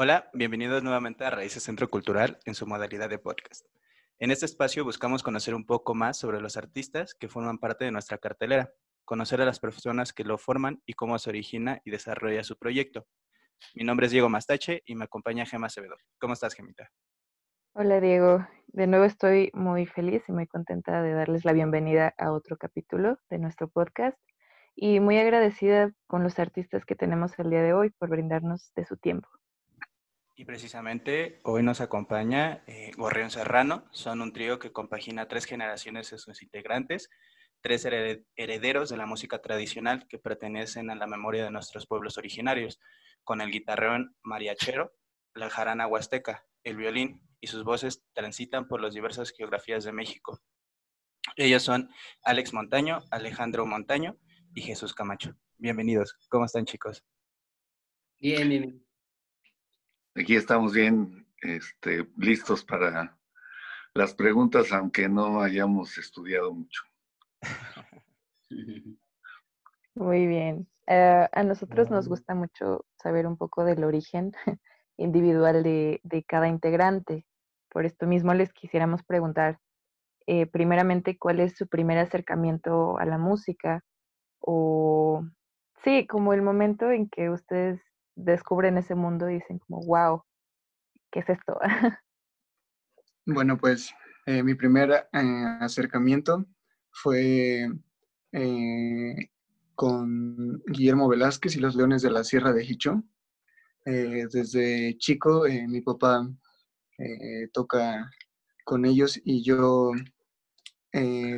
Hola, bienvenidos nuevamente a Raíces Centro Cultural en su modalidad de podcast. En este espacio buscamos conocer un poco más sobre los artistas que forman parte de nuestra cartelera, conocer a las personas que lo forman y cómo se origina y desarrolla su proyecto. Mi nombre es Diego Mastache y me acompaña Gema Acevedo. ¿Cómo estás, Gemita? Hola, Diego. De nuevo estoy muy feliz y muy contenta de darles la bienvenida a otro capítulo de nuestro podcast y muy agradecida con los artistas que tenemos el día de hoy por brindarnos de su tiempo. Y precisamente hoy nos acompaña eh, Gorrión Serrano. Son un trío que compagina tres generaciones de sus integrantes, tres herederos de la música tradicional que pertenecen a la memoria de nuestros pueblos originarios, con el guitarrón mariachero, la jarana huasteca, el violín y sus voces transitan por las diversas geografías de México. Ellos son Alex Montaño, Alejandro Montaño y Jesús Camacho. Bienvenidos. ¿Cómo están, chicos? Bien, bien. Aquí estamos bien este, listos para las preguntas, aunque no hayamos estudiado mucho. Muy bien. Eh, a nosotros nos gusta mucho saber un poco del origen individual de, cada integrante. Por esto mismo les quisiéramos preguntar, eh, primeramente, ¿cuál es su primer acercamiento a la música? O, sí, como el momento en que ustedes descubren ese mundo y dicen como, wow, ¿qué es esto? bueno, pues eh, mi primer eh, acercamiento fue eh, con Guillermo Velázquez y los Leones de la Sierra de Hicho. desde chico mi papá toca con ellos y yo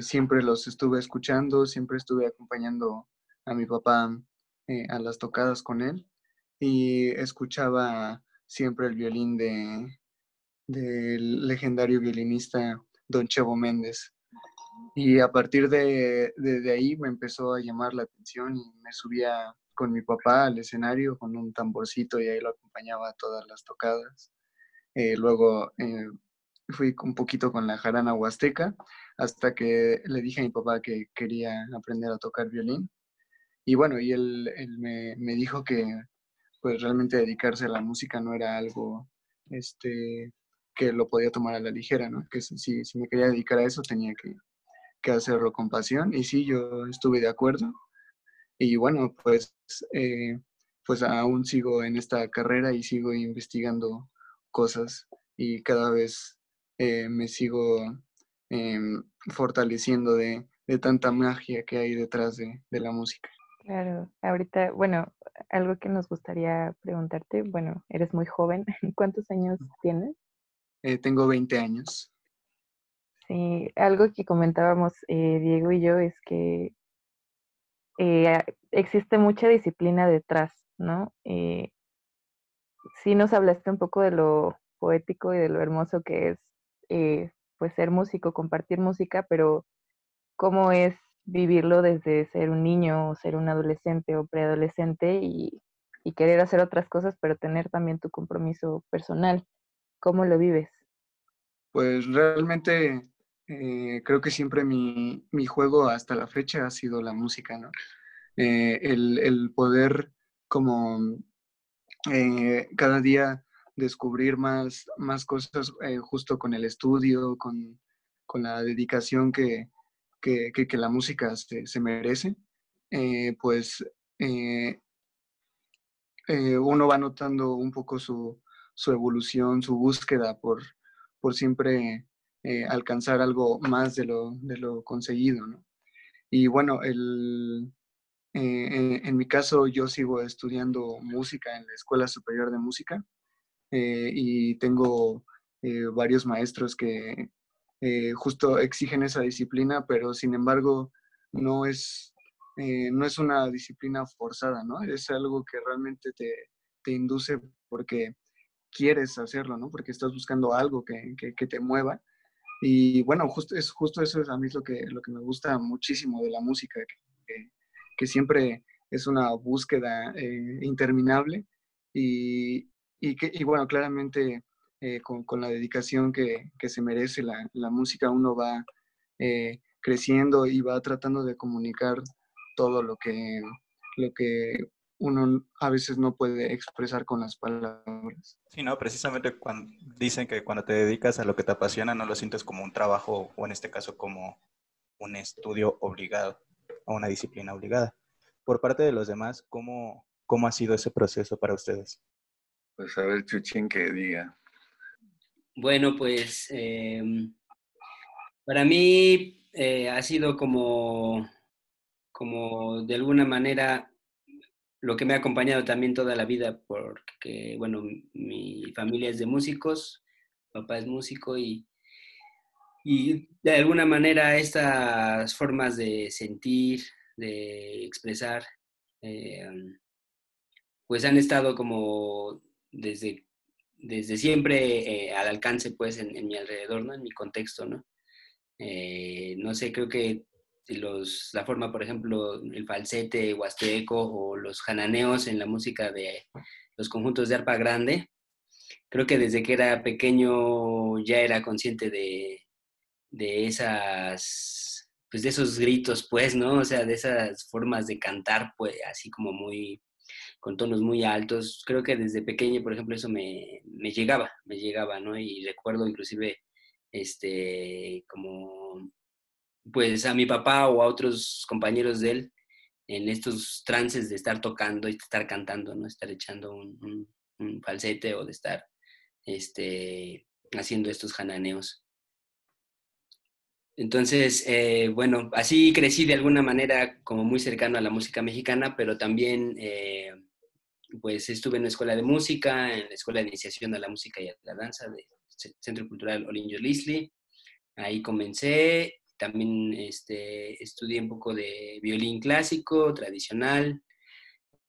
siempre los estuve escuchando, siempre estuve acompañando a mi papá a las tocadas con él y escuchaba siempre el violín de del legendario violinista Don Chevo Méndez. Y a partir de, ahí me empezó a llamar la atención y me subía con mi papá al escenario con un tamborcito y ahí lo acompañaba a todas las tocadas. Eh, luego eh, fui un poquito con la jarana huasteca hasta que le dije a mi papá que quería aprender a tocar violín. Y bueno, y él, él me, me, dijo que pues realmente dedicarse a la música no era algo este, que lo podía tomar a la ligera, ¿no? Que si, si me quería dedicar a eso tenía que, que, hacerlo con pasión y sí, yo estuve de acuerdo. Y bueno, pues, eh, pues aún sigo en esta carrera y sigo investigando cosas y cada vez eh, me sigo em, fortaleciendo de, de, tanta magia que hay detrás de, de la música. Claro, ahorita, bueno, algo que nos gustaría preguntarte, bueno, eres muy joven, ¿cuántos años tienes? Eh, tengo 20 años. Sí, algo que comentábamos eh, Diego y yo es que eh, existe mucha disciplina detrás, ¿no? sí nos hablaste un poco de lo poético y de lo hermoso que es, pues, ser músico, compartir música, pero ¿cómo es vivirlo desde ser un niño o ser un adolescente o preadolescente y, querer hacer otras cosas, pero tener también tu compromiso personal. ¿Cómo lo vives? Pues realmente eh, creo que siempre mi, juego hasta la fecha ha sido la música, ¿no? Eh, el, poder como eh, cada día descubrir más, más cosas justo con el estudio, con, con la dedicación que, que, la música se, merece, eh, pues eh, eh, uno va notando un poco su, evolución, su búsqueda por, por siempre alcanzar algo más de lo, de lo conseguido. Y bueno, el, en, mi caso yo sigo estudiando música en la Escuela Superior de Música y tengo varios maestros que, eh, justo exigen esa disciplina, pero sin embargo no es, eh, no es una disciplina forzada, ¿no? Es algo que realmente te, te induce porque quieres hacerlo, ¿no? Porque estás buscando algo que, que, te mueva. Y bueno, justo, es, justo eso es a mí lo que, lo que me gusta muchísimo de la música, que, que siempre es una búsqueda eh, interminable y, y, que, y bueno, claramente eh, con, con, la dedicación que, que se merece la, la, música, uno va eh, creciendo y va tratando de comunicar todo lo que, lo que uno a veces no puede expresar con las palabras. Sí, no, precisamente cuando dicen que cuando te dedicas a lo que te apasiona no lo sientes como un trabajo o en este caso como un estudio obligado o una disciplina obligada. Por parte de los demás, ¿cómo, cómo ha sido ese proceso para ustedes? Pues a ver, Chuchín, que diga. Bueno, pues em, para mí eh, ha sido como, como de alguna manera lo que me ha acompañado también toda la vida, porque, bueno, mi familia es de músicos, papá es músico y, y de alguna manera estas formas de sentir, de expresar, em, pues han estado como desde, desde siempre eh, al alcance, pues, en, mi alrededor, ¿no? En mi contexto, ¿no? Eh, no sé, creo que los, la forma, por ejemplo, el falsete huasteco o los jananeos en la música de los conjuntos de arpa grande, creo que desde que era pequeño ya era consciente de, de esas, pues de esos gritos, pues, ¿no? O sea, de esas formas de cantar, pues, así como muy, con tonos muy altos. Creo que desde pequeño, por ejemplo, eso me, me llegaba, me llegaba, ¿no? Y recuerdo inclusive, este, como pues a mi papá o a otros compañeros de él en estos trances de estar tocando y estar cantando, ¿no? Estar echando un, falsete o de estar este, haciendo estos jananeos. Entonces, eh, bueno, así crecí de alguna manera como muy cercano a la música mexicana, pero también eh, pues estuve en la escuela de música, en la escuela de iniciación a la música y a la danza del Centro Cultural Olinjo Lisli. Ahí comencé también este, estudié un poco de violín clásico, tradicional.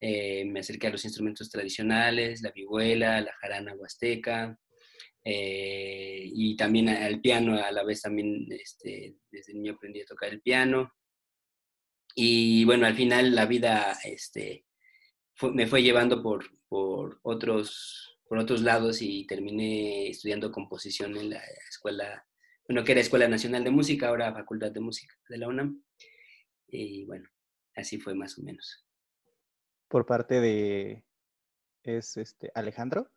Eh, me acerqué a los instrumentos tradicionales, la vihuela, la jarana huasteca. Eh, y también al piano, a la vez también este, desde niño aprendí a tocar el piano. Y bueno, al final la vida este, me fue llevando por, por, otros, por otros lados y terminé estudiando composición en la escuela bueno, que era Escuela Nacional de Música, ahora Facultad de Música de la UNAM. Y bueno, así fue más o menos. Por parte de, ¿es este Alejandro?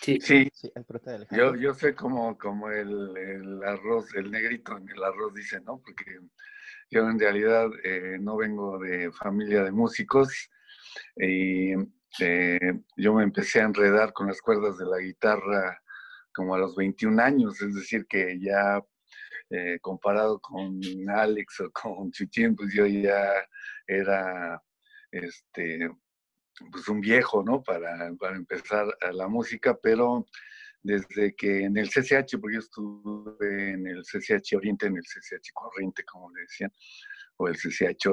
Sí, sí. el de Alejandro. Yo, yo sé como, como el, el, arroz, el negrito en el arroz dice, ¿no? Porque yo en realidad eh, no vengo de familia de músicos y eh, yo me empecé a enredar con las cuerdas de la guitarra como a los 21 años, es decir, que ya eh, comparado con Alex o con Chuchín, pues yo ya era este, pues un viejo, ¿no? Para, para empezar a la música, pero desde que en el CCH, porque yo estuve en el CCH Oriente, en el CCH Corriente, como le decían, o el CCH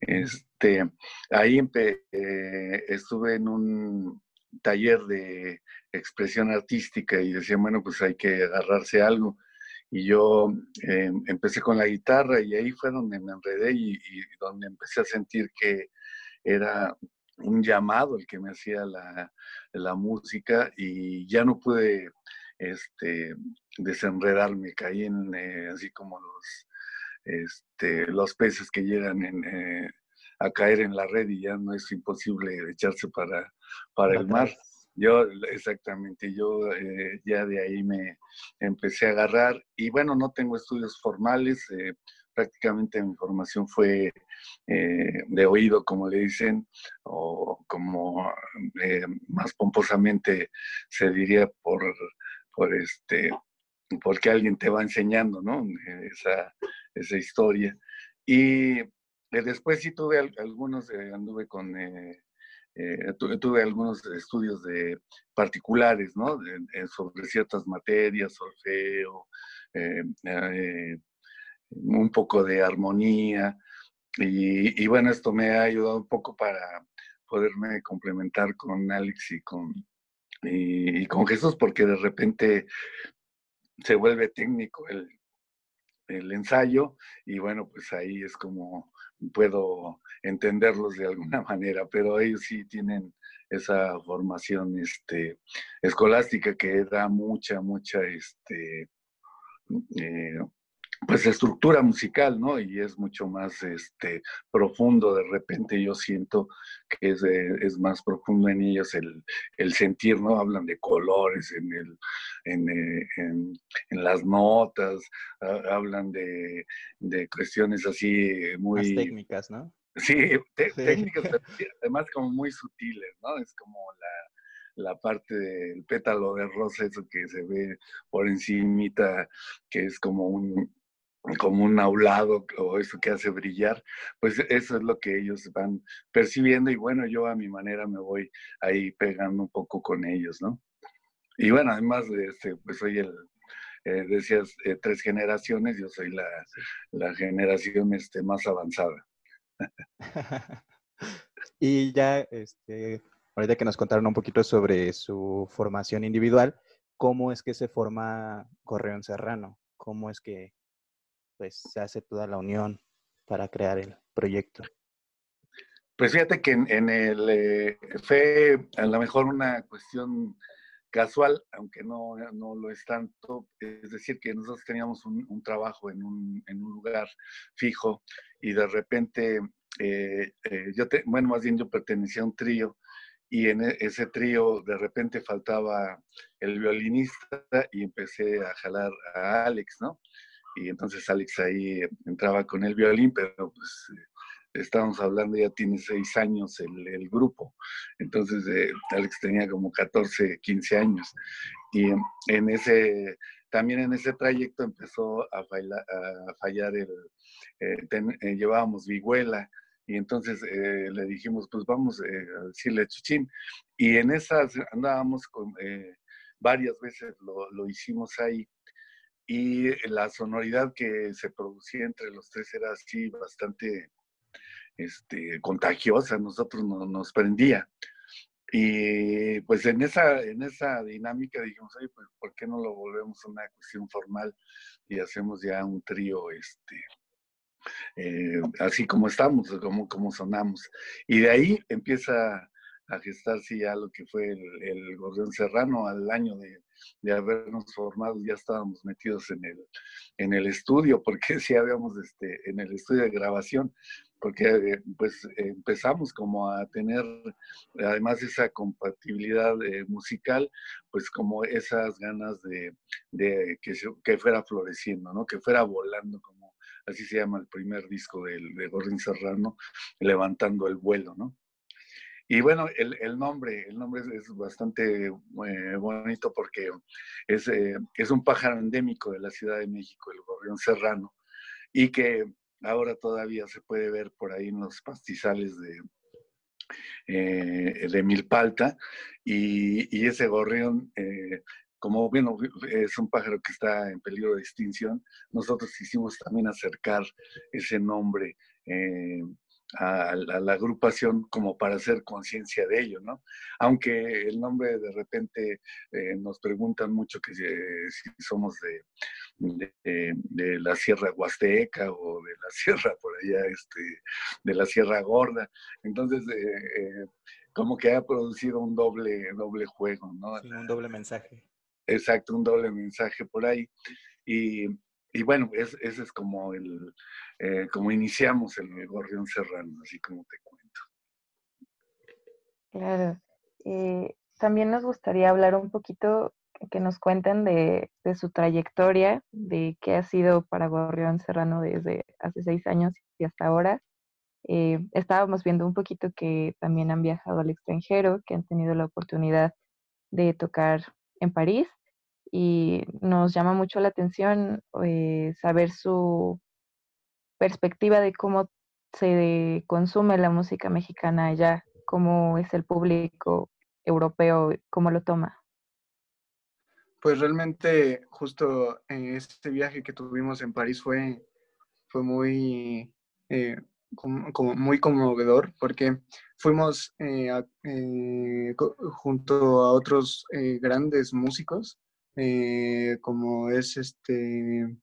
este, ahí eh, estuve en un taller de expresión artística y decía, bueno, pues hay que agarrarse algo. Y yo eh, empecé con la guitarra y ahí fue donde me enredé y, donde empecé a sentir que era un llamado el que me hacía la, la música y ya no pude este, desenredarme, caí en eh, así como los, este, los peces que llegan en, eh, a caer en la red y ya no es imposible echarse para, para el mar. Yo, exactamente, yo eh, ya de ahí me empecé a agarrar y bueno, no tengo estudios formales, eh, prácticamente mi formación fue eh, de oído, como le dicen, o como más pomposamente se diría por, por este, porque alguien te va enseñando, ¿no? Esa, esa historia. Y después sí tuve algunos, anduve con eh, tuve, algunos estudios de particulares, ¿no? sobre ciertas materias, solfeo, eh, eh, un poco de armonía. Y, bueno, esto me ha ayudado un poco para poderme complementar con Alex y con, y, con Jesús, porque de repente se vuelve técnico el, el ensayo y bueno, pues ahí es como puedo entenderlos de alguna manera, pero ellos sí tienen esa formación este, escolástica que da mucha, mucha, este, eh, pues estructura musical, ¿no? Y es mucho más este, profundo, de repente yo siento que es, es más profundo en ellos el, el, sentir, ¿no? Hablan de colores en, el, en, eh, en, en las notas, hablan de, de, cuestiones así muy... técnicas, ¿no? Sí, técnicas, además como muy sutiles, ¿no? Es como la, la parte del pétalo de rosa, eso que se ve por encimita, que es como un, como un aulado o eso que hace brillar, pues eso es lo que ellos van percibiendo y bueno, yo a mi manera me voy ahí pegando un poco con ellos, ¿no? Y bueno, además, este, pues soy el, eh, decías, eh, tres generaciones, yo soy la, la generación este, más avanzada. y ya, este, ahorita que nos contaron un poquito sobre su formación individual, ¿cómo es que se forma Correón Serrano? ¿Cómo es que pues se hace toda la unión para crear el proyecto? Pues fíjate que en, el eh, fue a lo mejor una cuestión casual, aunque no, no lo es tanto, es decir, que nosotros teníamos un, trabajo en un, en un, lugar fijo y de repente, eh, eh, yo, te, bueno, más bien yo pertenecía a un trío y en e, ese trío de repente faltaba el violinista y empecé a jalar a Alex, ¿no? Y entonces Alex ahí entraba con el violín, pero pues estábamos hablando, ya tiene seis años el, grupo, entonces eh, Alex tenía como 14, 15 años, y en ese, también en ese trayecto empezó a, a fallar el, eh, eh, llevábamos vihuela, y entonces le dijimos, pues vamos a decirle Chuchín, y en esas andábamos con, varias veces lo, lo hicimos ahí, y la sonoridad que se producía entre los tres era así bastante este, contagiosa, nosotros nos prendía. Y pues en esa, en esa dinámica dijimos, oye, pues ¿por qué no lo volvemos una cuestión formal y hacemos ya un trío, este, eh, así como estamos, como, como sonamos? Y de ahí empieza a gestarse ya lo que fue el, el Serrano al año de, de, habernos formado, ya estábamos metidos en el, en el estudio, porque sí habíamos este, en el estudio de grabación, porque eh, pues empezamos como a tener, además esa compatibilidad eh, musical, pues como esas ganas de, de que, que, fuera floreciendo, ¿no? Que fuera volando, como así se llama el primer disco del, de Gordon Serrano, levantando el vuelo, ¿no? Y bueno, el, nombre, el nombre es, bastante eh, bonito porque es, eh, es, un pájaro endémico de la Ciudad de México, el gorrión serrano, y que ahora todavía se puede ver por ahí en los pastizales de, eh, de Milpalta, y, y ese gorrión como bueno, es un pájaro que está en peligro de extinción, nosotros quisimos también acercar ese nombre a, la agrupación como para hacer conciencia de ello, ¿no? Aunque el nombre de repente eh, nos preguntan mucho que si, somos de, de, la Sierra Huasteca o de la Sierra por allá, este, de la Sierra Gorda. Entonces, eh, eh, como que ha producido un doble, doble juego, ¿no? un doble mensaje. Exacto, un doble mensaje por ahí. Y, y bueno, ese es como el, eh, como iniciamos el Gorrión Serrano, así como te cuento. Claro. Eh, también nos gustaría hablar un poquito, que nos cuenten de, su trayectoria, de qué ha sido para Gorrión Serrano desde hace seis años y hasta ahora. Eh, estábamos viendo un poquito que también han viajado al extranjero, que han tenido la oportunidad de tocar en París y nos llama mucho la atención saber su perspectiva de cómo se consume la música mexicana allá, cómo es el público europeo, cómo lo toma. Pues realmente justo en este viaje que tuvimos en París fue, fue muy, eh, como, muy conmovedor porque fuimos eh, eh, junto a otros grandes músicos como es este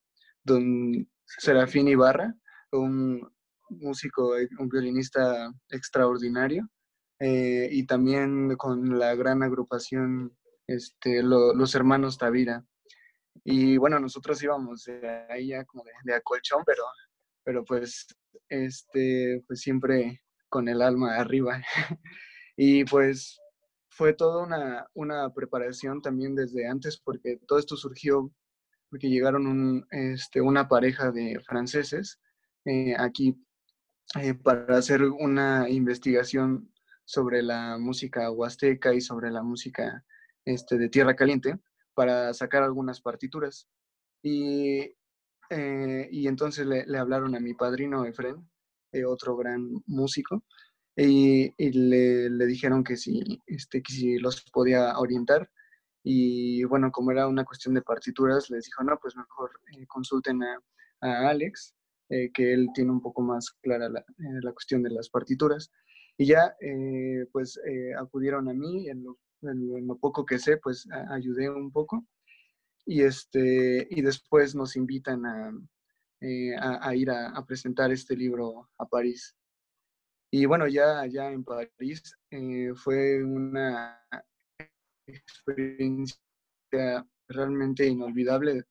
don Serafín Ibarra un músico, eh, un violinista extraordinario, eh, y también con la gran agrupación este, Los Hermanos Tavira. Y bueno, nosotros íbamos de ahí ya como de, de acolchón, pero, pero pues, este, pues siempre con el alma arriba. y pues fue toda una, una, preparación también desde antes, porque todo esto surgió porque llegaron un, este, una pareja de franceses eh, aquí eh, para hacer una investigación sobre la música huasteca y sobre la música este, de Tierra Caliente para sacar algunas partituras. Y, eh, y entonces le, le, hablaron a mi padrino Efren, otro gran músico, y, le, le, dijeron que si, este, que si los podía orientar. Y bueno, como era una cuestión de partituras, les dijo, no, pues mejor eh, consulten a, a Alex, eh, que él tiene un poco más clara la, eh, la cuestión de las partituras. Y ya, pues acudieron a mí, en lo, en lo, poco que sé, pues ayudé un poco. Y, este, y después nos invitan a, a, a ir a, a, presentar este libro a París. Y bueno, ya allá en París eh, fue una experiencia realmente inolvidable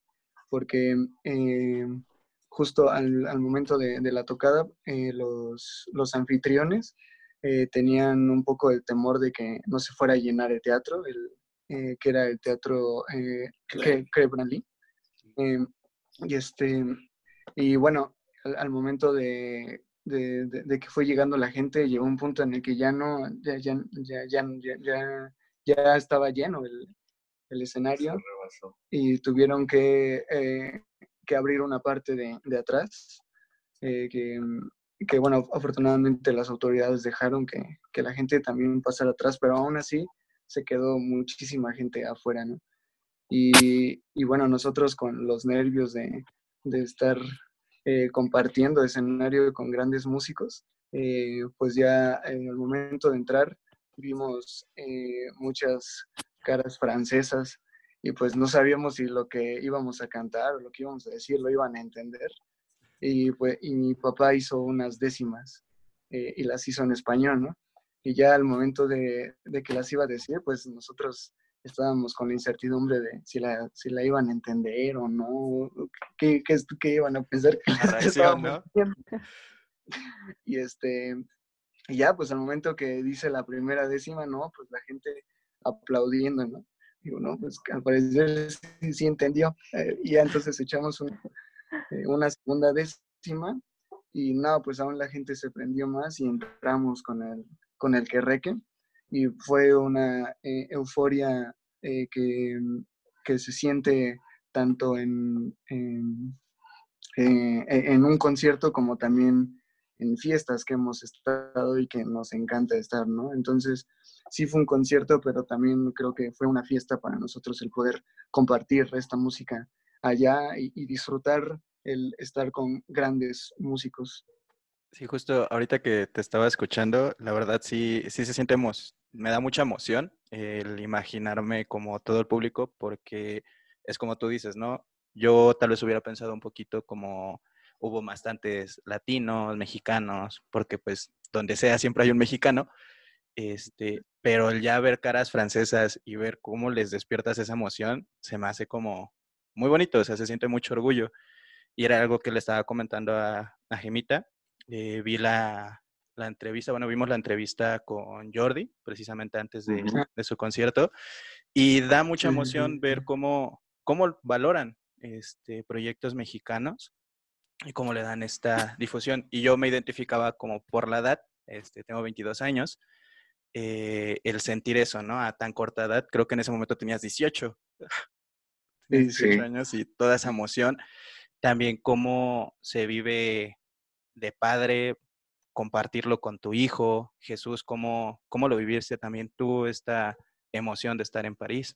porque eh, justo al, al, momento de, de la tocada eh, los, los, anfitriones tenían un poco el temor de que no se fuera a llenar el teatro, el, que era el teatro Branly. y, este, y bueno, al, al momento de, de, que fue llegando la gente, llegó un punto en el que ya no, ya, ya, ya, ya, ya estaba lleno el, el escenario y tuvieron que, eh, que, abrir una parte de, de atrás, eh, que, que, bueno, afortunadamente las autoridades dejaron que, que, la gente también pasara atrás, pero aún así se quedó muchísima gente afuera, ¿no? Y, y bueno, nosotros con los nervios de, de estar eh, compartiendo escenario con grandes músicos, eh, pues ya en el momento de entrar vimos eh, muchas caras francesas y pues no sabíamos si lo que íbamos a cantar o lo que íbamos a decir lo iban a entender. Y, pues, y mi papá hizo unas décimas y las hizo en español, ¿no? Y ya al momento de, de que las iba a decir, pues nosotros estábamos con la incertidumbre de si la, si la iban a entender o no, qué, qué, qué iban a pensar que ¿no? Y este, ya, pues al momento que dice la primera décima, ¿no? Pues la gente aplaudiendo, ¿no? Digo, no, pues al parecer sí, entendió. Eh, y ya entonces echamos eh, una segunda décima y no, pues aún la gente se prendió más y entramos con el, con el que reque y fue una eh, euforia eh, que, que, se siente tanto en, eh, en, un concierto como también en fiestas que hemos estado y que nos encanta estar, ¿no? Entonces, sí fue un concierto, pero también creo que fue una fiesta para nosotros el poder compartir esta música allá y, y disfrutar el estar con grandes músicos. Sí, justo ahorita que te estaba escuchando, la verdad sí, sí se siente, me da mucha emoción el imaginarme como todo el público, porque es como tú dices, ¿no? Yo tal vez hubiera pensado un poquito como hubo bastantes latinos, mexicanos, porque pues donde sea siempre hay un mexicano, este, pero el ya ver caras francesas y ver cómo les despiertas esa emoción, se me hace como muy bonito, o sea, se siente mucho orgullo. Y era algo que le estaba comentando a, a Gemita, eh, vi la, la, entrevista, bueno, vimos la entrevista con Jordi, precisamente antes de, de su concierto, y da mucha emoción ver cómo, cómo valoran este, proyectos mexicanos y cómo le dan esta difusión. Y yo me identificaba como por la edad, este, tengo 22 años, eh, el sentir eso, ¿no? A tan corta edad, creo que en ese momento tenías 18, 18 años y toda esa emoción. También cómo se vive de padre, compartirlo con tu hijo. Jesús, ¿cómo, cómo lo viviste también tú, esta emoción de estar en París?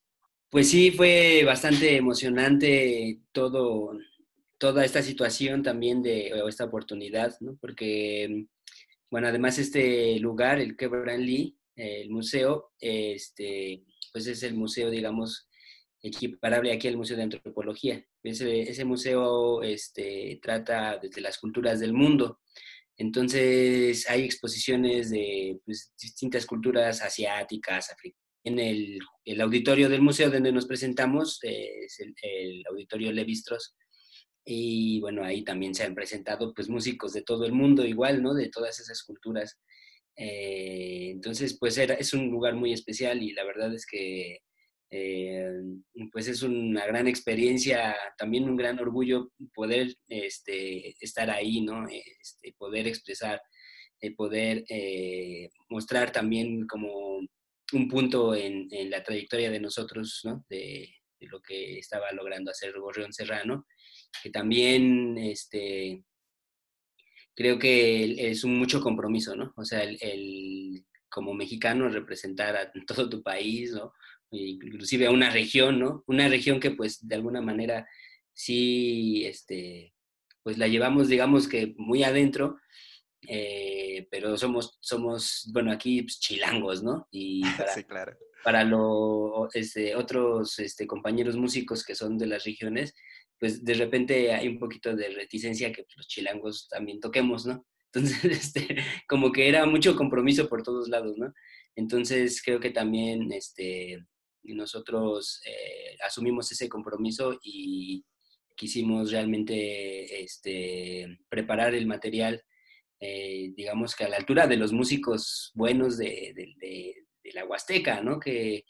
Pues sí, fue bastante emocionante todo, toda esta situación también de o esta oportunidad, ¿no? Porque, bueno, además este lugar, el Quebran Lee, el museo, este, pues es el museo, digamos, equiparable aquí al Museo de Antropología. Ese, ese museo este, trata desde las culturas del mundo. Entonces hay exposiciones de pues, distintas culturas asiáticas, africanas el, el, auditorio del museo donde nos presentamos eh, es el, auditorio Levistros. Y bueno, ahí también se han presentado pues músicos de todo el mundo igual, ¿no? De todas esas culturas. Eh, entonces, pues era, es un lugar muy especial y la verdad es que eh, pues es una gran experiencia, también un gran orgullo poder este, estar ahí, ¿no? Este, poder expresar, poder mostrar también como un punto en, la trayectoria de nosotros, ¿no? De, lo que estaba logrando hacer Gorrión Serrano, que también este, creo que es un mucho compromiso, ¿no? O sea, el, como mexicano representar a todo tu país, ¿no? Inclusive a una región, ¿no? Una región que pues de alguna manera sí, este, pues la llevamos, digamos que muy adentro, eh, pero somos, somos, bueno, aquí pues, chilangos, ¿no? Y para, sí, claro. para los este, otros este, compañeros músicos que son de las regiones, pues de repente hay un poquito de reticencia que los chilangos también toquemos, ¿no? Entonces, este, como que era mucho compromiso por todos lados, ¿no? Entonces, creo que también este, nosotros eh, asumimos ese compromiso y quisimos realmente este, preparar el material eh, digamos que a la altura de los músicos buenos de, la Huasteca, ¿no? Que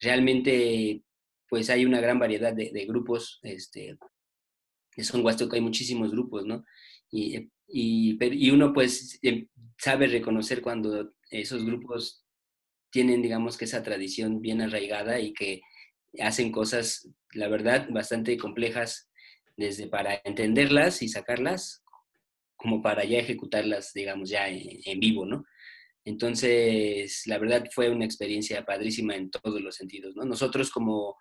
realmente pues hay una gran variedad de, grupos, este, son Huasteca hay muchísimos grupos, ¿no? Y, y, uno pues em, sabe reconocer cuando esos grupos tienen, digamos que esa tradición bien arraigada y que hacen cosas, la verdad, bastante complejas desde para entenderlas y sacarlas, como para ya ejecutarlas, digamos, ya en, vivo, ¿no? Entonces, la verdad fue una experiencia padrísima en todos los sentidos, ¿no? Nosotros como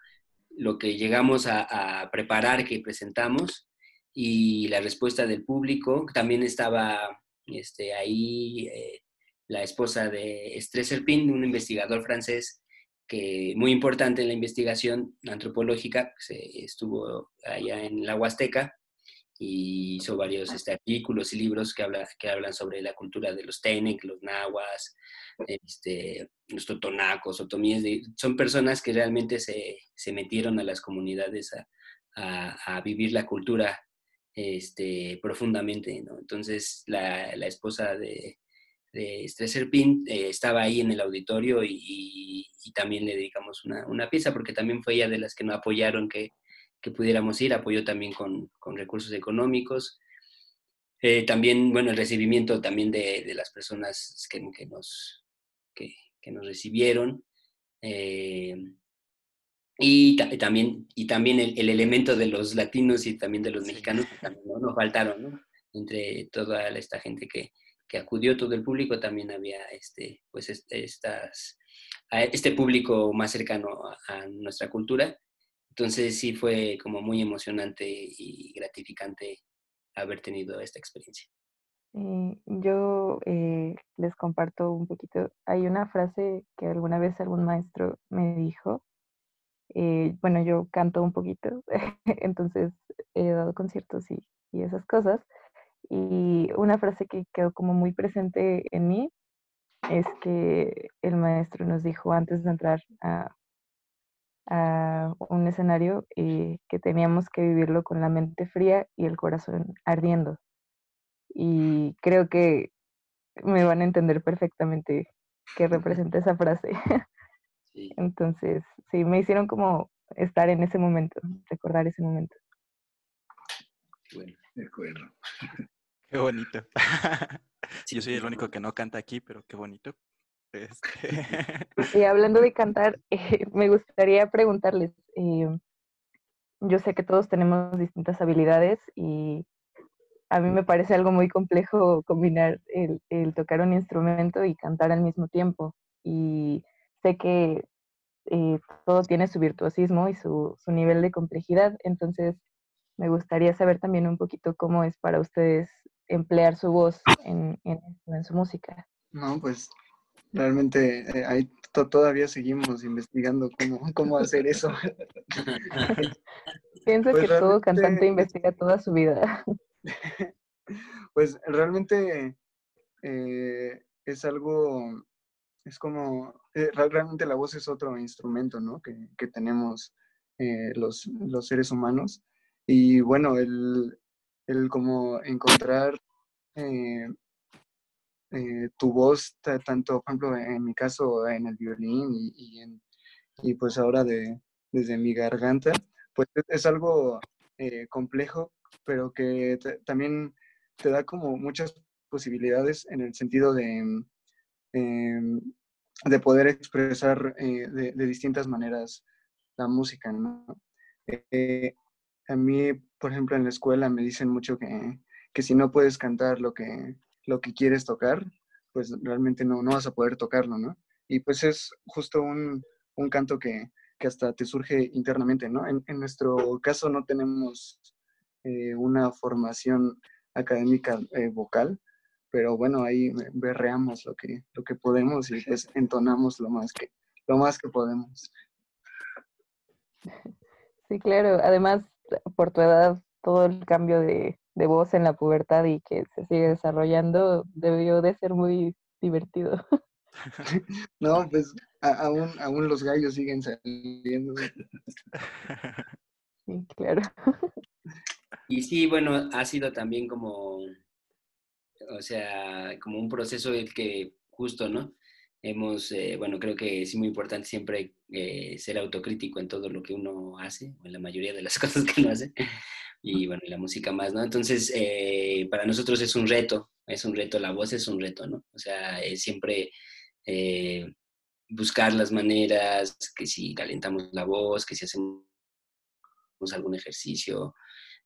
lo que llegamos a, preparar, que presentamos, y la respuesta del público, también estaba este, ahí eh, la esposa de Stresserpin, un investigador francés que muy importante en la investigación antropológica, estuvo allá en la Huasteca, y hizo varios este, artículos y libros que, habla, que hablan sobre la cultura de los Tenec, los Nahuas, este, los Totonacos, Otomíes. son personas que realmente se, se, metieron a las comunidades a, a, a vivir la cultura este, profundamente. ¿no? Entonces, la, la, esposa de, de Stresserpin eh, estaba ahí en el auditorio y, y, también le dedicamos una, una, pieza porque también fue ella de las que nos apoyaron que que pudiéramos ir, apoyó también con, con recursos económicos. Eh, también, bueno, el recibimiento también de, de las personas que, que nos, que, que, nos recibieron. Eh, y también, y también el, el, elemento de los latinos y también de los mexicanos, que también ¿no? nos faltaron, ¿no? Entre toda esta gente que, que acudió, todo el público, también había este, pues estas, este público más cercano a nuestra cultura entonces sí fue como muy emocionante y gratificante haber tenido esta experiencia. Yo eh, les comparto un poquito. Hay una frase que alguna vez algún maestro me dijo. Eh, bueno, yo canto un poquito, entonces he dado conciertos y, y, esas cosas. Y una frase que quedó como muy presente en mí es que el maestro nos dijo antes de entrar a, a un escenario y que teníamos que vivirlo con la mente fría y el corazón ardiendo. Y creo que me van a entender perfectamente qué representa esa frase. Entonces, sí, me hicieron como estar en ese momento, recordar ese momento. Bueno, de acuerdo. Qué bonito. Yo soy el único que no canta aquí, pero qué bonito. Este... Y hablando de cantar, eh, me gustaría preguntarles, eh, yo sé que todos tenemos distintas habilidades y a mí me parece algo muy complejo combinar el, tocar un instrumento y cantar al mismo tiempo. Y sé que eh, todo tiene su virtuosismo y su, nivel de complejidad, entonces me gustaría saber también un poquito cómo es para ustedes emplear su voz en, en su música. No, pues Realmente eh, ahí todavía seguimos investigando cómo, cómo hacer eso. Pienso pues que todo cantante investiga toda su vida. Pues realmente eh, es algo es como, eh, realmente la voz es otro instrumento, ¿no? Que, que tenemos los, los, seres humanos. Y bueno, el, el como encontrar eh, tu voz, tanto, por ejemplo, en mi caso, en el violín y, y, pues ahora de, desde mi garganta, pues es algo complejo, pero que también te da como muchas posibilidades en el sentido de, em, de poder expresar eh, de, distintas maneras la música, ¿no? Eh, a mí, por ejemplo, en la escuela me dicen mucho que, que, si no puedes cantar lo que, lo que quieres tocar, pues realmente no, no vas a poder tocarlo, ¿no? Y pues es justo un, un canto que, que, hasta te surge internamente, ¿no? En, nuestro caso no tenemos eh, una formación académica vocal, pero bueno, ahí berreamos lo que, lo que podemos y pues entonamos lo más que, lo más que podemos. Sí, claro. Además, por tu edad, todo el cambio de, de voz en la pubertad y que se sigue desarrollando debió de ser muy divertido. No, pues aún, aún los gallos siguen saliendo. Sí, claro. Y sí, bueno, ha sido también como o sea, como un proceso el que justo, ¿no? Hemos, eh, bueno, creo que es muy importante siempre eh, ser autocrítico en todo lo que uno hace, o en la mayoría de las cosas que uno hace, y bueno, y la música más, ¿no? Entonces, eh, para nosotros es un reto, es un reto, la voz es un reto, ¿no? O sea, es siempre buscar las maneras, que si calentamos la voz, que si hacemos algún ejercicio,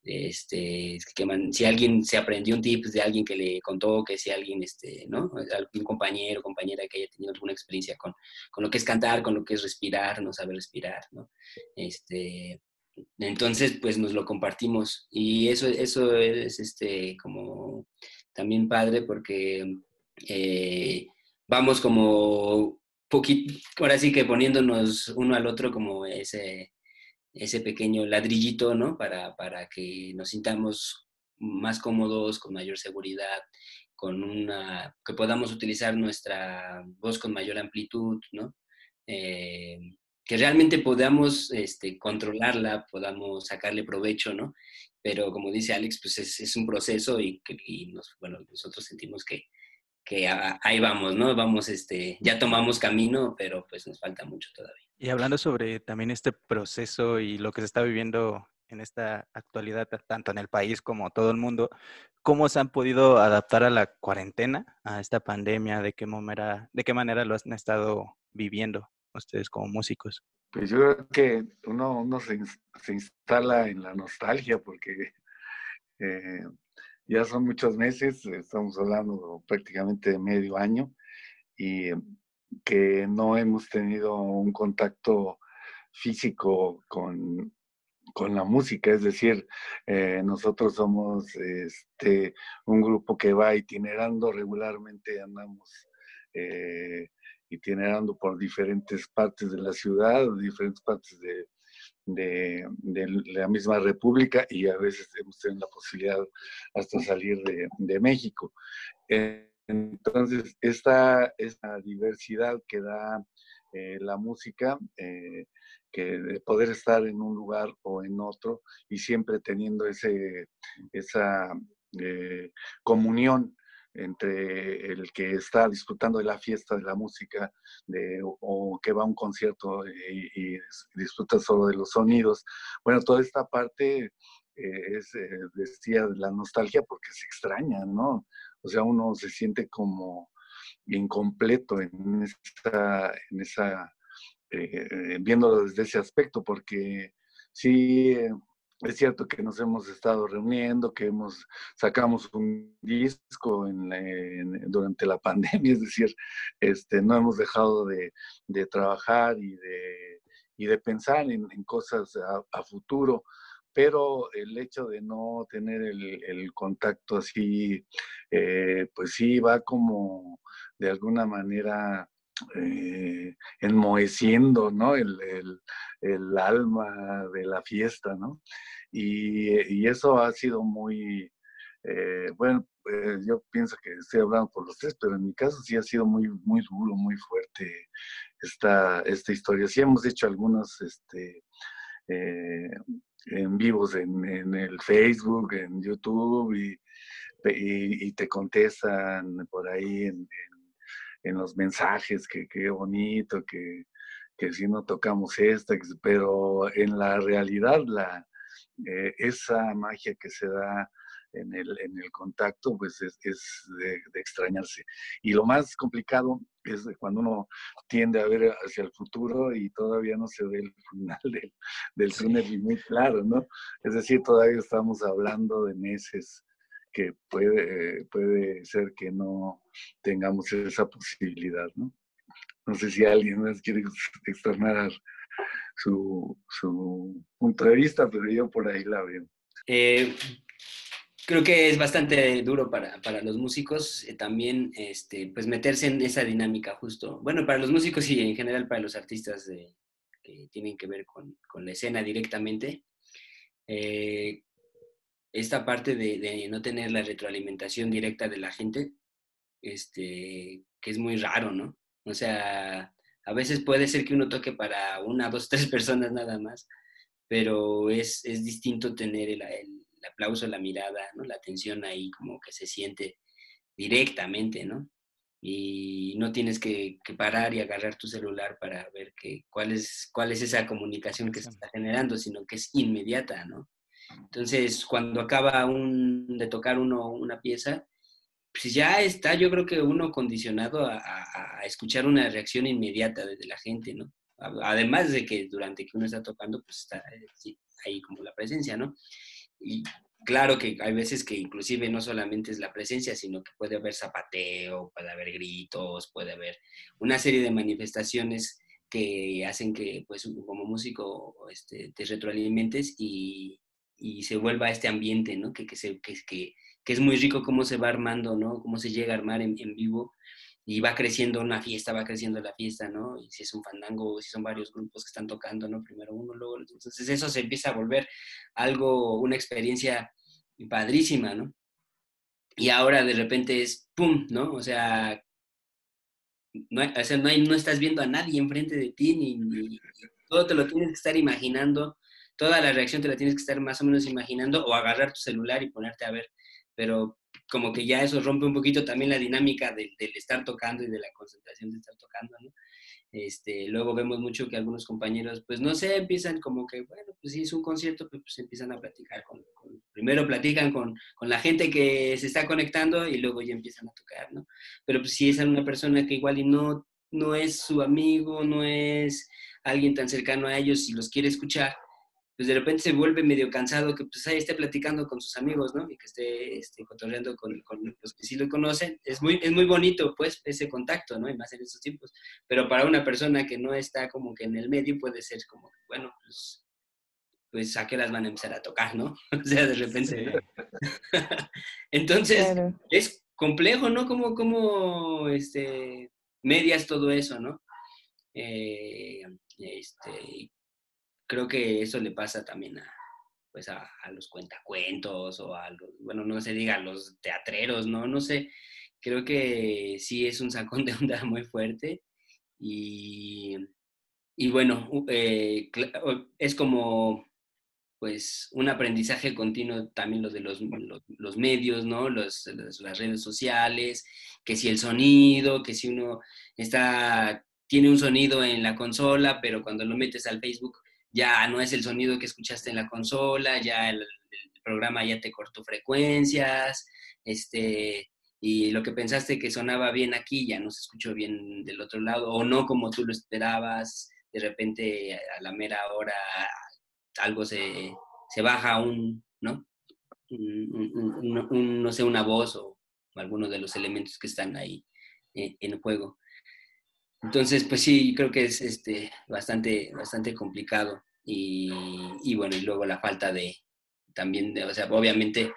este, que si alguien se aprendió un tip de alguien que le contó, que si alguien, este, ¿no? Algún compañero, compañera que haya tenido alguna experiencia con, con lo que es cantar, con lo que es respirar, no sabe respirar, ¿no? Este, entonces, pues nos lo compartimos y eso, eso es este, como también padre porque eh, vamos como poquito, ahora sí que poniéndonos uno al otro como ese, ese pequeño ladrillito, ¿no? Para, para que nos sintamos más cómodos, con mayor seguridad, con una, que podamos utilizar nuestra voz con mayor amplitud, ¿no? Eh, que realmente podamos este, controlarla, podamos sacarle provecho, ¿no? Pero como dice Alex, pues es, es un proceso y, bueno, nosotros sentimos que, que ahí vamos, ¿no? Vamos, este, ya tomamos camino, pero pues nos falta mucho todavía. Y hablando sobre también este proceso y lo que se está viviendo en esta actualidad, tanto en el país como todo el mundo, ¿cómo se han podido adaptar a la cuarentena, a esta pandemia? ¿De qué manera, de qué manera lo han estado viviendo ustedes como músicos? Pues yo creo que uno, uno se, se instala en la nostalgia porque eh, ya son muchos meses, estamos hablando prácticamente de medio año, y que no hemos tenido un contacto físico con, con la música, es decir, eh, nosotros somos este, un grupo que va itinerando regularmente, andamos eh, itinerando por diferentes partes de la ciudad, diferentes partes de, de, la misma república y a veces hemos tenido la posibilidad hasta salir de, México. Entonces, esta, esta diversidad que da eh, la música, eh, que de poder estar en un lugar o en otro y siempre teniendo ese, esa eh, comunión entre el que está disfrutando de la fiesta de la música o, que va a un concierto y, disfruta solo de los sonidos. Bueno, toda esta parte es, eh, decía, la nostalgia porque se extraña, ¿no? O sea, uno se siente como incompleto en esa, en esa eh, viéndolo desde ese aspecto, porque sí, es cierto que nos hemos estado reuniendo, que hemos sacamos un disco durante la pandemia, es decir, este, no hemos dejado de, trabajar y de, de pensar en, cosas a, futuro, pero el hecho de no tener el, contacto así, eh, pues sí va como de alguna manera eh, enmoheciendo ¿no? el, el, alma de la fiesta, ¿no? Y, y eso ha sido muy, eh, bueno, yo pienso que estoy hablando por los tres, pero en mi caso sí ha sido muy, muy duro, muy fuerte esta, esta historia. Sí hemos hecho algunos este, eh, en vivos en, en, el Facebook, en YouTube, y, y, te contestan por ahí en, en, los mensajes que qué bonito, que, que si no tocamos esta, pero en la realidad la, eh, esa magia que se da en el, en el contacto, pues es, es de, extrañarse. Y lo más complicado es cuando uno tiende a ver hacia el futuro y todavía no se ve el final del, del túnel muy claro, ¿no? Es decir, todavía estamos hablando de meses que puede, puede ser que no tengamos esa posibilidad, ¿no? No sé si alguien más quiere externar su, su punto de vista, pero yo por ahí la veo. Eh, creo que es bastante duro para, para los músicos eh, también este, pues meterse en esa dinámica justo. Bueno, para los músicos y en general para los artistas que tienen que ver con, con la escena directamente. Eh, esta parte de, de, no tener la retroalimentación directa de la gente, este, que es muy raro, ¿no? O sea, a veces puede ser que uno toque para una, dos, tres personas nada más, pero es, es distinto tener el aplauso, la mirada, ¿no? La atención ahí como que se siente directamente, ¿no? Y no tienes que, parar y agarrar tu celular para ver que, cuál, es, cuál es esa comunicación que se está generando, sino que es inmediata, ¿no? Entonces, cuando acaba un, de tocar uno una pieza, pues ya está, yo creo que uno condicionado a, a, escuchar una reacción inmediata desde la gente, ¿no? Además de que durante que uno está tocando, pues está eh, ahí como la presencia, ¿no? Y claro que hay veces que inclusive no solamente es la presencia, sino que puede haber zapateo, puede haber gritos, puede haber una serie de manifestaciones que hacen que, pues, como músico este, te retroalimentes y, y, se vuelva este ambiente, ¿no? Que, que, se, que, que, es muy rico cómo se va armando, ¿no? Cómo se llega a armar en, en vivo y va creciendo una fiesta, va creciendo la fiesta, ¿no? Y si es un fandango, si son varios grupos que están tocando, ¿no? Primero uno, luego Entonces eso se empieza a volver algo, una experiencia padrísima, ¿no? Y ahora de repente es ¡pum! ¿no? O sea, no, sea, no, hay, no estás viendo a nadie enfrente de ti, ni, ni, todo te lo tienes que estar imaginando, toda la reacción te la tienes que estar más o menos imaginando, o agarrar tu celular y ponerte a ver, pero como que ya eso rompe un poquito también la dinámica del, estar tocando y de la concentración de estar tocando, ¿no? Este, luego vemos mucho que algunos compañeros, pues no sé, empiezan como que, bueno, pues sí es un concierto, pues, pues empiezan a platicar con, primero platican con, con, la gente que se está conectando y luego ya empiezan a tocar, ¿no? Pero pues si es una persona que igual y no, no es su amigo, no es alguien tan cercano a ellos y los quiere escuchar, pues de repente se vuelve medio cansado que pues ahí esté platicando con sus amigos, ¿no? Y que esté este, cotorreando con, los que sí lo conocen. Es muy, es muy bonito, pues, ese contacto, ¿no? Y más en estos tiempos. Pero para una persona que no está como que en el medio puede ser como, bueno, pues, pues a qué las van a empezar a tocar, ¿no? o sea, de repente. Entonces, es complejo, ¿no? Como, como, este, medias todo eso, ¿no? Eh, este, creo que eso le pasa también a, pues a, los cuentacuentos o a los, bueno, no se diga, a los teatreros, ¿no? No sé, creo que sí es un sacón de onda muy fuerte y, y bueno, eh, es como pues un aprendizaje continuo también lo de los, los, medios, ¿no? Los, las redes sociales, que si el sonido, que si uno está, tiene un sonido en la consola, pero cuando lo metes al Facebook ya no es el sonido que escuchaste en la consola, ya el, programa ya te cortó frecuencias, este, y lo que pensaste que sonaba bien aquí ya no se escuchó bien del otro lado, o no como tú lo esperabas, de repente a la mera hora algo se, baja un, ¿no? no sé, una voz o, algunos de los elementos que están ahí en, en juego. Entonces, pues sí, creo que es este, bastante, bastante complicado. Y, y bueno, y luego la falta de, también, de, o sea, obviamente,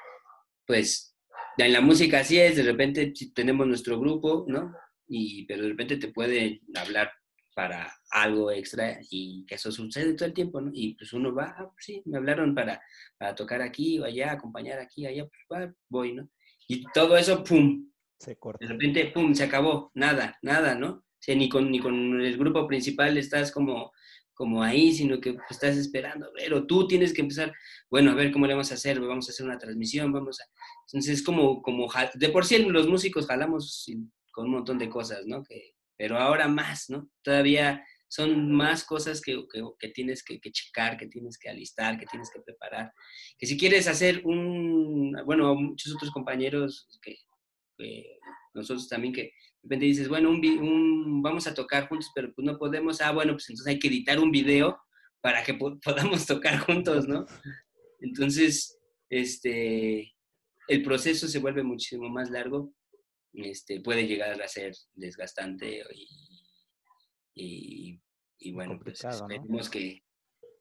pues en la música así es, de repente tenemos nuestro grupo, ¿no? Y, pero de repente te puede hablar para algo extra y que eso sucede todo el tiempo, ¿no? Y pues uno va, ah, pues sí, me hablaron para, para tocar aquí o allá, acompañar aquí, allá, pues va, voy, ¿no? Y todo eso, ¡pum! Se corta. De repente, ¡pum! Se acabó. Nada, nada, ¿no? O ni con, ni con el grupo principal estás como, como ahí, sino que estás esperando, pero tú tienes que empezar, bueno, a ver cómo le vamos a hacer, vamos a hacer una transmisión, vamos a... Entonces es como, como de por sí los músicos jalamos con un montón de cosas, ¿no? Que, pero ahora más, ¿no? Todavía son más cosas que, que, tienes que, checar, que tienes que alistar, que tienes que preparar. Que si quieres hacer un, bueno, muchos otros compañeros que, nosotros también que de repente dices, bueno, un, vamos a tocar juntos, pero pues no podemos, ah, bueno, pues entonces hay que editar un video para que podamos tocar juntos, ¿no? Entonces, este, el proceso se vuelve muchísimo más largo, este, puede llegar a ser desgastante y, y, bueno, pues esperemos que,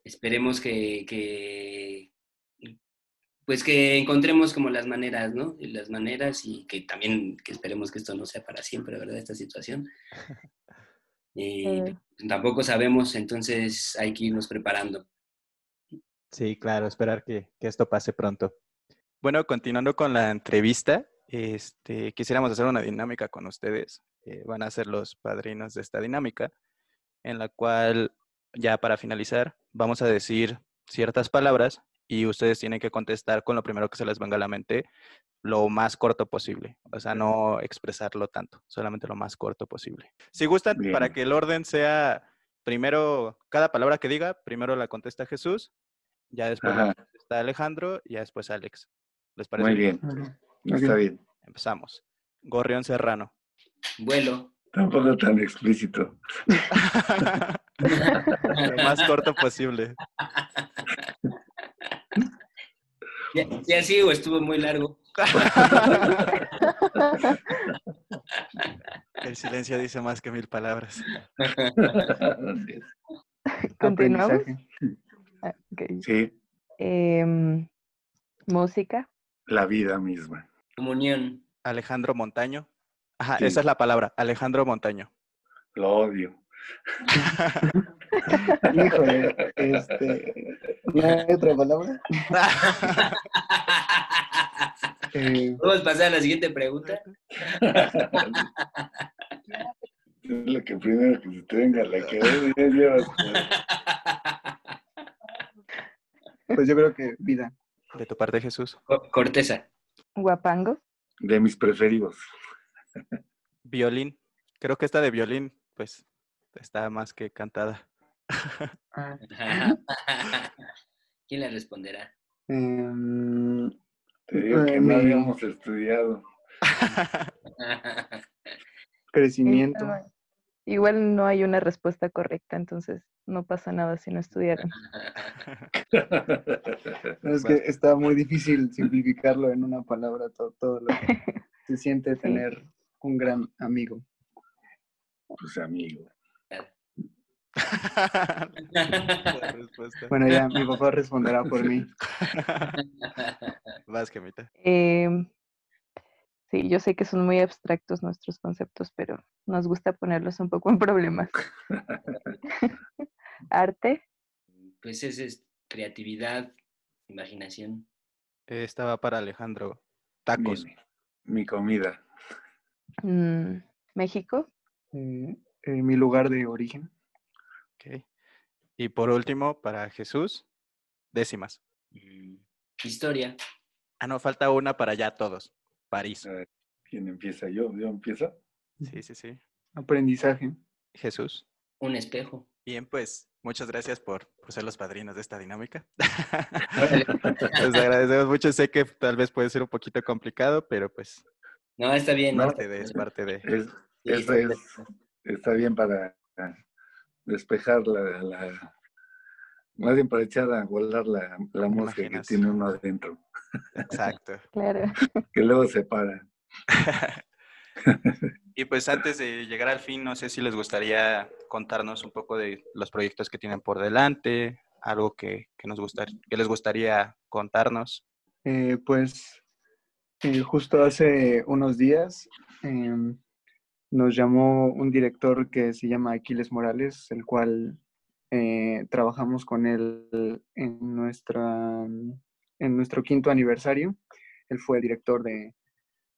esperemos que, pues que encontremos como las maneras, ¿no? Las maneras y que también que esperemos que esto no sea para siempre, ¿verdad? Esta situación. Y tampoco sabemos, entonces hay que irnos preparando. Sí, claro, esperar que, que esto pase pronto. Bueno, continuando con la entrevista, este, quisiéramos hacer una dinámica con ustedes. Eh, van a ser los padrinos de esta dinámica, en la cual, ya para finalizar, vamos a decir ciertas palabras y ustedes tienen que contestar con lo primero que se les venga a la mente lo más corto posible. O sea, no expresarlo tanto, solamente lo más corto posible. Si gustan, para que el orden sea primero, cada palabra que diga, primero la contesta Jesús, ya después está Alejandro y ya después Alex. ¿Les parece? Muy bien. Está bien. Empezamos. Gorrión Serrano. Vuelo. Tampoco tan explícito. Lo más corto posible. Ya, ya sí, o estuvo muy largo. El silencio dice más que mil palabras. Continuamos. Ah, sí. Em, música. La vida misma. Comunión. Alejandro Montaño. Ajá, esa es la palabra, Alejandro Montaño. Lo odio. Híjole, este. ¿No hay otra palabra? ¿Podemos pasar a la siguiente pregunta? es lo que primero que se te venga la ya llevas. Pues yo creo que vida. De tu parte, Jesús. Corteza. Guapango. De mis preferidos. Violín. Creo que esta de violín, pues, está más que cantada. Ah. ¿Quién le responderá? Em, Te digo que no habíamos estudiado. Crecimiento. Igual no hay una respuesta correcta, entonces no pasa nada si no estudiaron. es que está muy difícil simplificarlo en una palabra todo, todo lo que se siente tener un gran amigo. Pues amigo. bueno, ya mi papá responderá por mí. Vas, Gemita. Eh, sí, yo sé que son muy abstractos nuestros conceptos, pero nos gusta ponerlos un poco en problemas. Arte. Pues es creatividad, imaginación. Estaba para Alejandro. Tacos. Mi, comida. Mm, México. Eh, mi lugar de origen. Okay. Y por último, para Jesús, décimas. Mm, historia. Ah, no, falta una para ya todos. París. ¿Quién empieza? ¿Yo? ¿Yo empiezo? Sí, sí, sí. Aprendizaje. Jesús. Un espejo. Bien, pues muchas gracias por, ser los padrinos de esta dinámica. Les agradecemos mucho. Sé que tal vez puede ser un poquito complicado, pero pues. No, está bien. Parte de, es parte de. está bien para despejar la, más bien para echar a volar la, la música que tiene uno adentro. Exacto. claro. Que luego se para. y pues antes de llegar al fin, no sé si les gustaría contarnos un poco de los proyectos que tienen por delante, algo que, nos gustaría, que les gustaría contarnos. Eh, pues eh, justo hace unos días em, nos llamó un director que se llama Aquiles Morales, el cual eh, trabajamos con él en, nuestra, en nuestro quinto aniversario. Él fue el director de,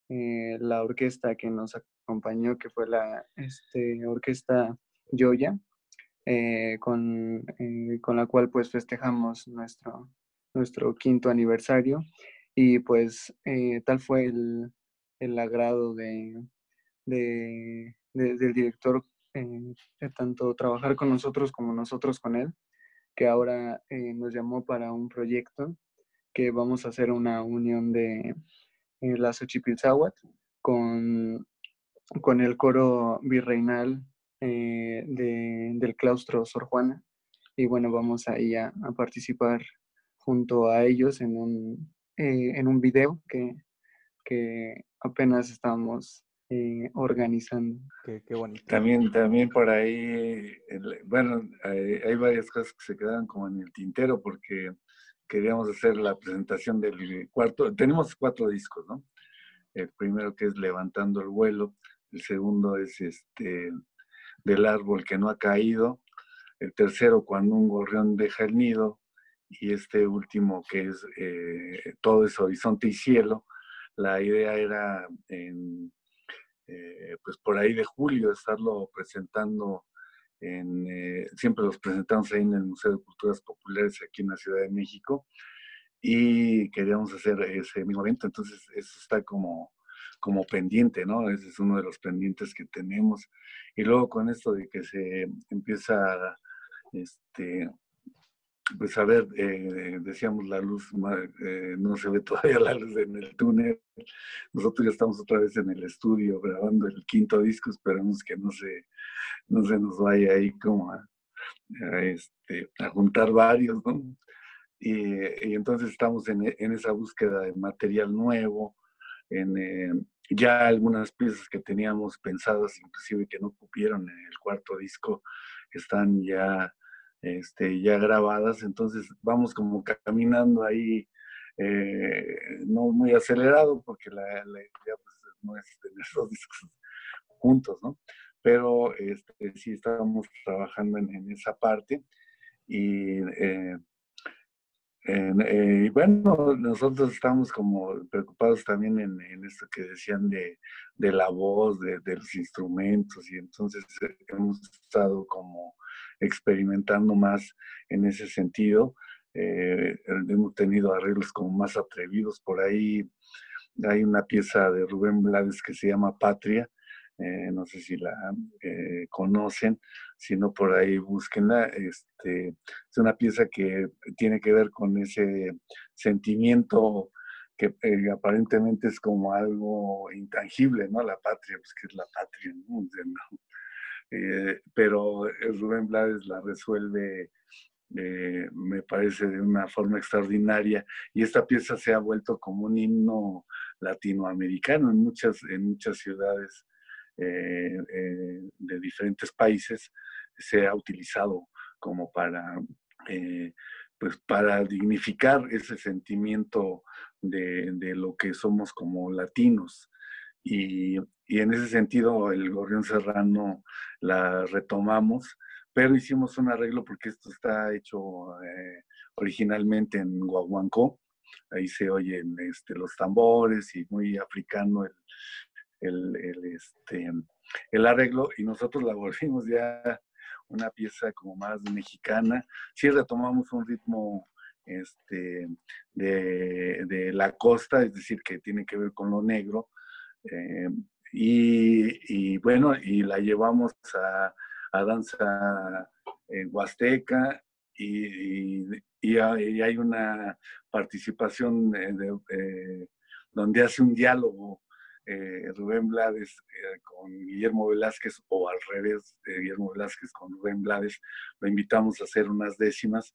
la orquesta que nos acompañó, que fue la este, orquesta Joya, con, con, la cual pues festejamos nuestro, nuestro quinto aniversario y pues tal fue el, el agrado de, de, del director, de tanto trabajar con nosotros como nosotros con él, que ahora eh, nos llamó para un proyecto que vamos a hacer una unión de eh, la Xochipilzáhuatl con, con el coro virreinal eh, del claustro Sor Juana. Y bueno, vamos ahí a, a participar junto a ellos en un, en un video que, que apenas estamos eh, organizando. Qué, bonito. También, también por ahí, bueno, hay, varias cosas que se quedan como en el tintero porque queríamos hacer la presentación del cuarto. Tenemos cuatro discos, ¿no? El primero que es Levantando el vuelo, el segundo es este del árbol que no ha caído, el tercero cuando un gorrión deja el nido y este último que es eh, todo es horizonte y cielo. La idea era en eh, pues por ahí de julio estarlo presentando en, eh, siempre los presentamos ahí en el Museo de Culturas Populares aquí en la Ciudad de México y queríamos hacer ese mismo evento, entonces eso está como, como pendiente, ¿no? Ese es uno de los pendientes que tenemos. Y luego con esto de que se empieza este, pues a ver, eh, decíamos la luz, eh, no se ve todavía la luz en el túnel. Nosotros ya estamos otra vez en el estudio grabando el quinto disco, esperamos que no se, no se nos vaya ahí como a, este, a juntar varios, ¿no? Y, entonces estamos en, en, esa búsqueda de material nuevo, en eh, ya algunas piezas que teníamos pensadas, inclusive que no cupieron en el cuarto disco, están ya este, ya grabadas, entonces vamos como caminando ahí, eh, no muy acelerado, porque la, idea pues, no es tener los discos juntos, ¿no? Pero este, sí estamos trabajando en, esa parte y, eh, eh, bueno, nosotros estamos como preocupados también en, esto que decían de, la voz, de, de, los instrumentos y entonces hemos estado como experimentando más en ese sentido. Eh, hemos tenido arreglos como más atrevidos. Por ahí hay una pieza de Rubén Blades que se llama Patria. Eh, no sé si la eh, conocen, si no por ahí búsquenla. Este, es una pieza que tiene que ver con ese sentimiento que aparentemente es como algo intangible, ¿no? La patria, pues que es la patria, ¿no? Eh, pero Rubén Blades la resuelve, eh, me parece, de una forma extraordinaria y esta pieza se ha vuelto como un himno latinoamericano en muchas, en muchas ciudades eh, de diferentes países, se ha utilizado como para, pues para dignificar ese sentimiento de, de lo que somos como latinos. Y, y en ese sentido el Gorrión Serrano la retomamos, pero hicimos un arreglo porque esto está hecho eh, originalmente en Guaguancó, ahí se oyen este, los tambores y muy africano el, el, este, el arreglo y nosotros la volvimos ya una pieza como más mexicana, sí retomamos un ritmo este, de, de la costa, es decir, que tiene que ver con lo negro, eh, y, bueno, y la llevamos a, danza en Huasteca y, y, hay una participación de, donde hace un diálogo eh, Rubén Blades eh, con Guillermo Velázquez o al revés, de Guillermo Velázquez con Rubén Blades, lo invitamos a hacer unas décimas.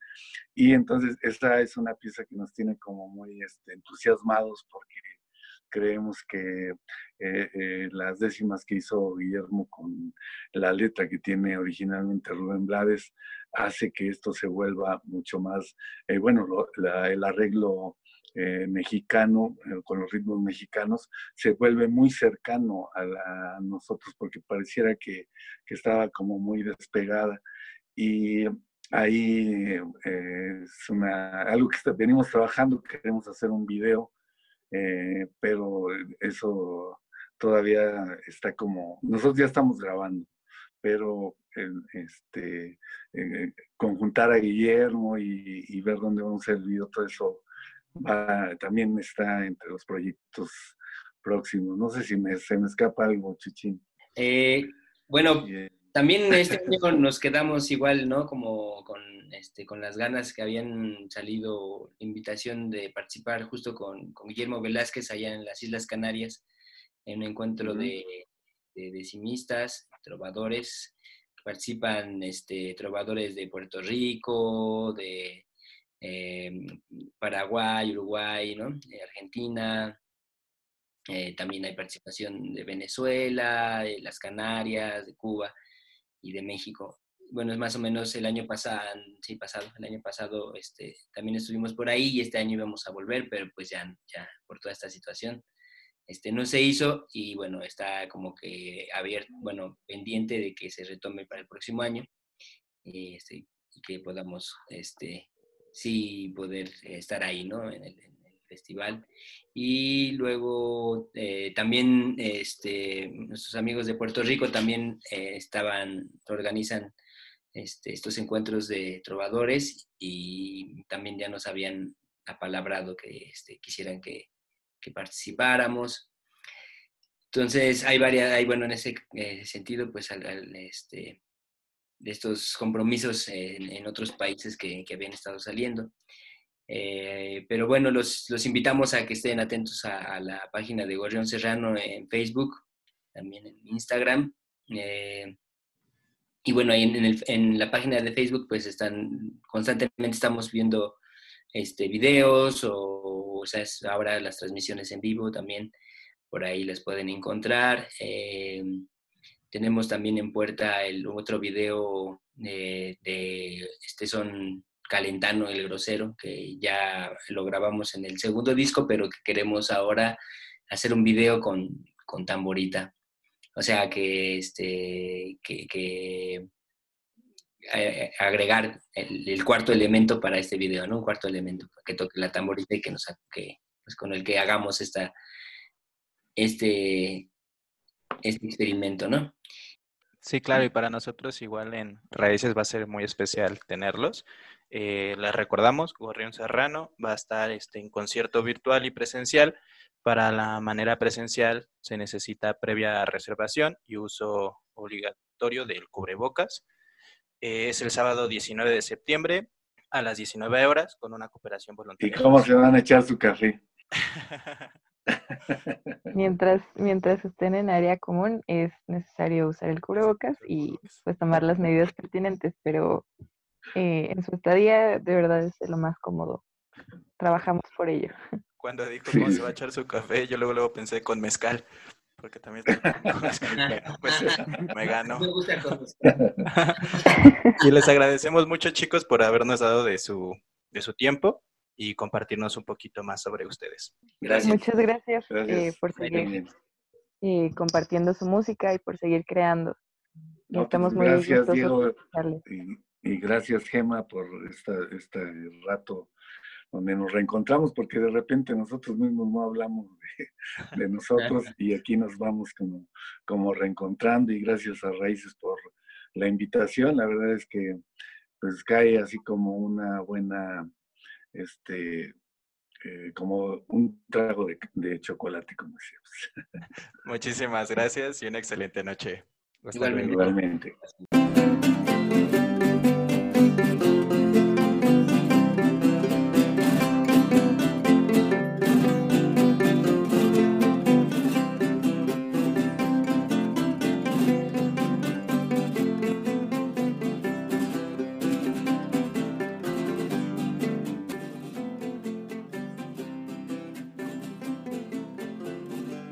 Y entonces esta es una pieza que nos tiene como muy este, entusiasmados porque creemos que eh, eh, las décimas que hizo Guillermo con la letra que tiene originalmente Rubén Blades hace que esto se vuelva mucho más, eh, bueno, el arreglo mexicano, con los ritmos mexicanos, se vuelve muy cercano a, nosotros porque pareciera que, que, estaba como muy despegada. Y ahí es una, algo que venimos trabajando, queremos hacer un video eh, pero eso todavía está como, nosotros ya estamos grabando, pero este, eh, conjuntar a Guillermo y, ver dónde vamos a video, todo eso también está entre los proyectos próximos. No sé si me, se me escapa algo, Chichín. Eh, bueno, también este año nos quedamos igual, ¿no? Como con, este, con las ganas que habían salido invitación de participar justo con, con Guillermo Velázquez allá en las Islas Canarias, en un encuentro de, de decimistas, trovadores, participan este, trovadores de Puerto Rico, de em, Paraguay, Uruguay, ¿no? Argentina, eh, también hay participación de Venezuela, de las Canarias, de Cuba y de México. Bueno, es más o menos el año pasado, sí, pasado, el año pasado este, también estuvimos por ahí y este año íbamos a volver, pero pues ya, ya por toda esta situación este, no se hizo y bueno, está como que abierto, bueno, pendiente de que se retome para el próximo año este, y que podamos, este, sí, poder estar ahí, ¿no? En el, festival. Y luego eh, también este, nuestros amigos de Puerto Rico también eh, estaban, organizan este, estos encuentros de trovadores y también ya nos habían apalabrado que este, quisieran que participáramos. Entonces, hay varias, hay, bueno, en ese eh, sentido, pues, de estos compromisos en, otros países que, habían estado saliendo. Eh, pero bueno, los, invitamos a que estén atentos a, la página de Gorrión Serrano en Facebook, también en Instagram. Eh, y bueno, ahí en, en, la página de Facebook, pues están, constantemente estamos viendo este, videos o, o sea, ahora las transmisiones en vivo también por ahí las pueden encontrar. Eh, tenemos también en puerta el otro video de, este son Calentano el Grosero, que ya lo grabamos en el segundo disco, pero que queremos ahora hacer un video con, con tamborita. O sea, que, este, que eh, agregar el, cuarto elemento para este video, ¿no? Un cuarto elemento que toque la tamborita y que nos que, pues con el que hagamos esta, este, este experimento, ¿no? Sí, claro, y para nosotros igual en Raíces va a ser muy especial tenerlos. Eh, les recordamos, Gorrión Serrano va a estar este, en concierto virtual y presencial. Para la manera presencial se necesita previa reservación y uso obligatorio del cubrebocas. Eh, es el sábado 19 de septiembre a las 19 horas con una cooperación voluntaria. ¿Y cómo se van a echar su café? mientras, mientras estén en área común es necesario usar el cubrebocas y pues tomar las medidas pertinentes, pero eh, en su estadía de verdad es lo más cómodo. Trabajamos por ello. Cuando dijo cómo se va a echar su café, yo luego, luego pensé con mezcal, porque también pues, me gano. y les agradecemos mucho, chicos, por habernos dado de su, de su tiempo y compartirnos un poquito más sobre ustedes. Gracias. Muchas gracias, eh, por seguir eh, compartiendo su música y por seguir creando. Pues, estamos muy gracias, Diego, y, gracias, Gema, por esta, este rato donde nos reencontramos, porque de repente nosotros mismos no hablamos de, nosotros y aquí nos vamos como, como reencontrando y gracias a Raíces por la invitación. La verdad es que pues cae así como una buena, este, eh, como un trago de, chocolate, como decíamos. Muchísimas gracias y una excelente noche. Igualmente.